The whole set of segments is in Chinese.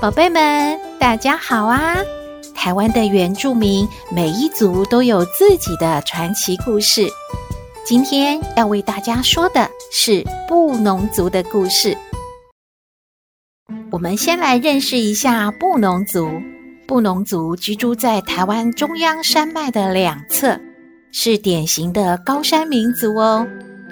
宝贝们，大家好啊！台湾的原住民每一族都有自己的传奇故事。今天要为大家说的是布农族的故事。我们先来认识一下布农族。布农族居住在台湾中央山脉的两侧，是典型的高山民族哦。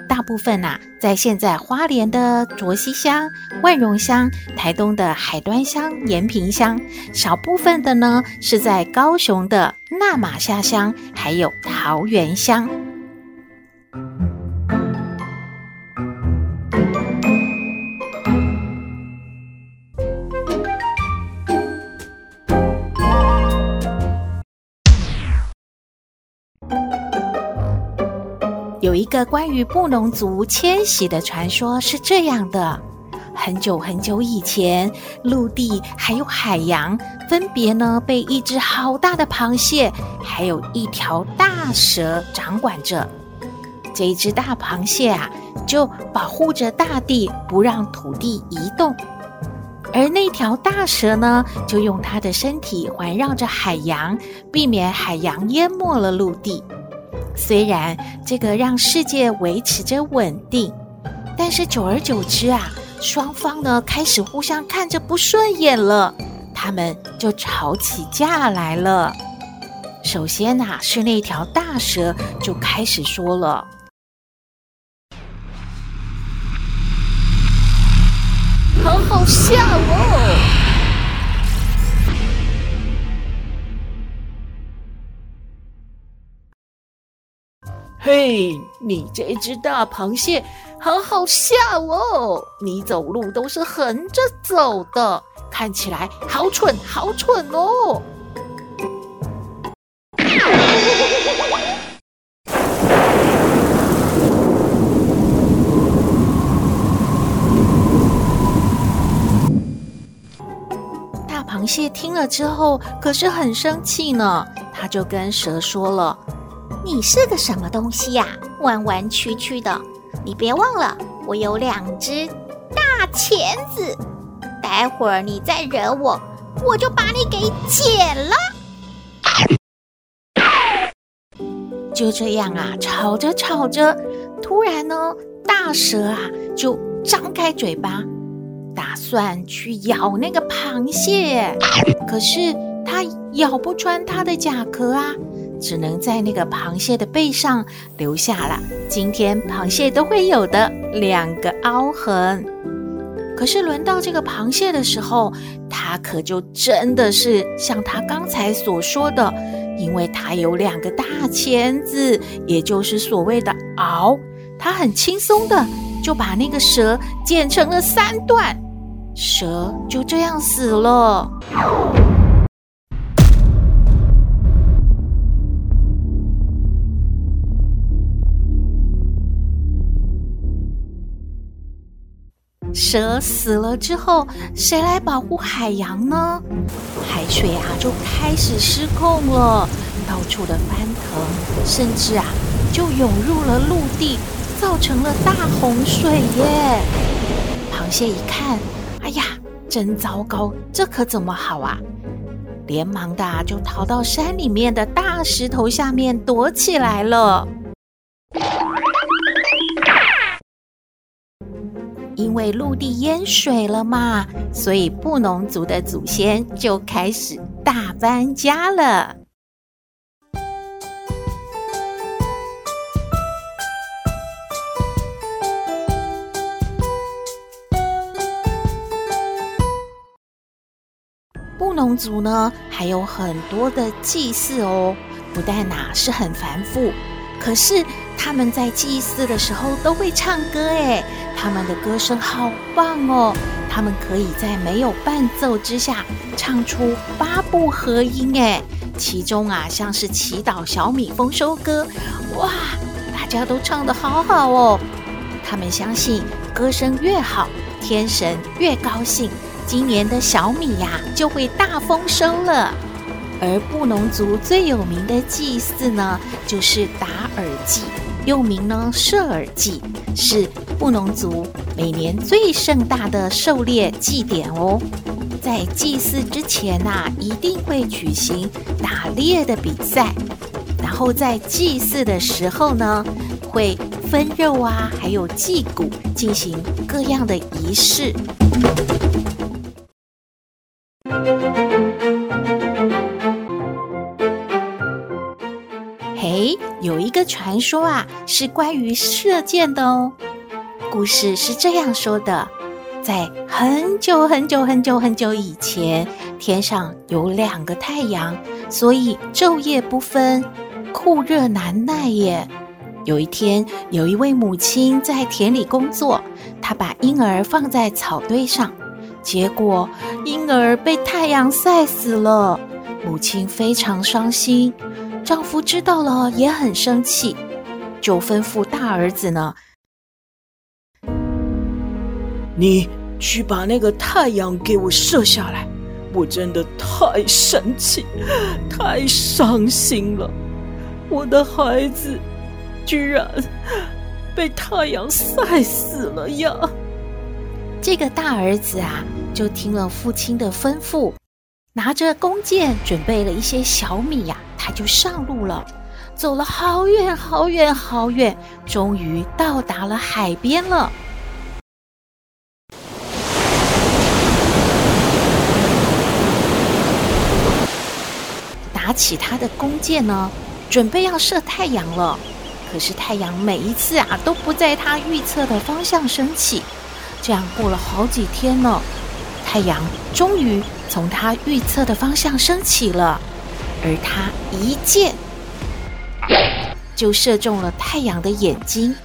大部分呐、在现在花莲的卓溪乡、万荣乡、台东的海端乡、延平乡，少部分的呢是在高雄的那玛夏乡，还有桃园乡。一个关于布农族迁徙的传说，是这样的：很久很久以前，陆地还有海洋分别呢被一只好大的螃蟹，还有一条大蛇掌管着。这只大螃蟹啊，就保护着大地，不让土地移动；而那条大蛇呢，就用它的身体环绕着海洋，避免海洋淹没了陆地。虽然这个让世界维持着稳定，但是久而久之啊，双方呢开始互相看着不顺眼了，他们就吵起架来了。首先呐、是那条大蛇就开始说了：“好好笑哦。”嘿，你这只大螃蟹，好好笑哦！你走路都是横着走的，看起来好蠢，好蠢哦！大螃蟹听了之后，可是很生气呢，他就跟蛇说了。你是个什么东西呀？弯弯曲曲的。你别忘了，我有两只大钳子。待会儿你再惹我，我就把你给剪了。就这样啊，吵着吵着，突然呢，大蛇啊就张开嘴巴，打算去咬那个螃蟹。可是它咬不穿它的甲壳啊。只能在那个螃蟹的背上留下了今天螃蟹都会有的两个凹痕。可是轮到这个螃蟹的时候，它可就真的是像它刚才所说的，因为它有两个大钳子，也就是所谓的螯，它很轻松的就把那个蛇剪成了三段，蛇就这样死了。蛇死了之后，谁来保护海洋呢？海水啊就开始失控了，到处的翻腾，甚至啊就涌入了陆地，造成了大洪水耶！螃蟹一看，哎呀，真糟糕，这可怎么好啊？连忙的就逃到山里面的大石头下面躲起来了。因为陆地淹水了嘛，所以布农族的祖先就开始大搬家了。布农族呢，还有很多的祭祀哦，不但呐是很繁复，可是他们在祭祀的时候都会唱歌，诶，他们的歌声好棒哦！他们可以在没有伴奏之下唱出八部合音，诶，其中啊，像是祈祷小米丰收歌，哇，大家都唱得好好哦。他们相信歌声越好，天神越高兴，今年的小米呀就会大丰收了。而布农族最有名的祭祀呢，就是打耳祭，又名呢射耳祭，是布农族每年最盛大的狩猎祭典哦。在祭祀之前呐、一定会举行打猎的比赛，然后在祭祀的时候呢，会分肉啊，还有祭骨，进行各样的仪式。有一个传说啊，是关于射箭的哦。故事是这样说的：在很久很久很久很久以前，天上有两个太阳，所以昼夜不分，酷热难耐耶。有一天，有一位母亲在田里工作，她把婴儿放在草堆上，结果婴儿被太阳晒死了。母亲非常伤心。丈夫知道了也很生气，就吩咐大儿子呢：“你去把那个太阳给我射下来。”我真的太生气，太伤心了。我的孩子居然被太阳晒死了呀！这个大儿子啊，就听了父亲的吩咐，拿着弓箭，准备了一些小米呀。他就上路了，走了好远好远好远，终于到达了海边了。拿起他的弓箭呢，准备要射太阳了。可是太阳每一次啊都不在他预测的方向升起，这样过了好几天呢，太阳终于从他预测的方向升起了。而他一箭就射中了太阳的眼睛。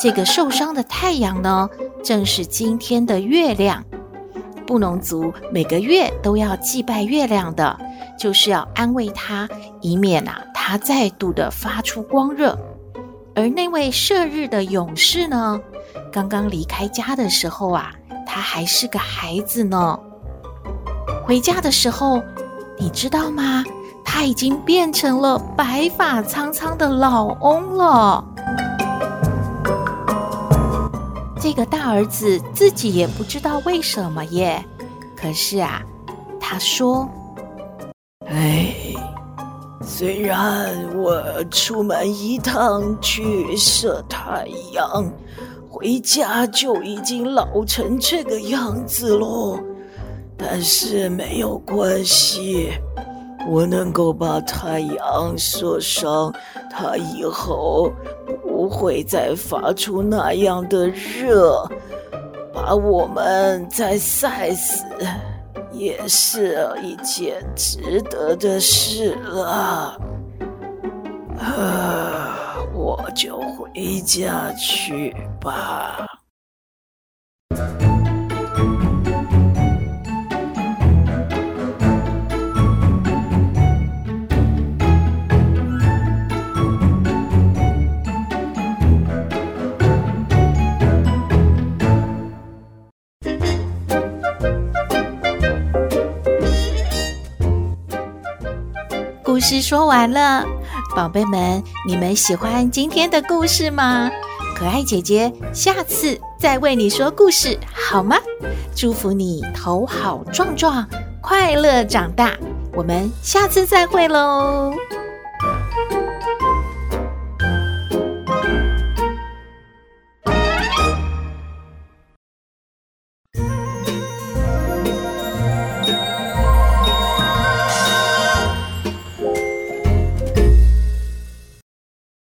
这个受伤的太阳呢，正是今天的月亮。布农族每个月都要祭拜月亮的。就是要安慰他，以免啊他再度的发出光热。而那位射日的勇士呢，刚刚离开家的时候啊，他还是个孩子呢。回家的时候，你知道吗？他已经变成了白发苍苍的老翁了。这个大儿子自己也不知道为什么耶。可是啊，他说。哎，虽然我出门一趟去射太阳，回家就已经老成这个样子喽，但是没有关系，我能够把太阳射伤，它以后不会再发出那样的热，把我们再晒死。也是一件值得的事了，啊，我就回家去吧。故事说完了，宝贝们，你们喜欢今天的故事吗？可爱姐姐下次再为你说故事，好吗？祝福你头好壮壮，快乐长大。我们下次再会喽。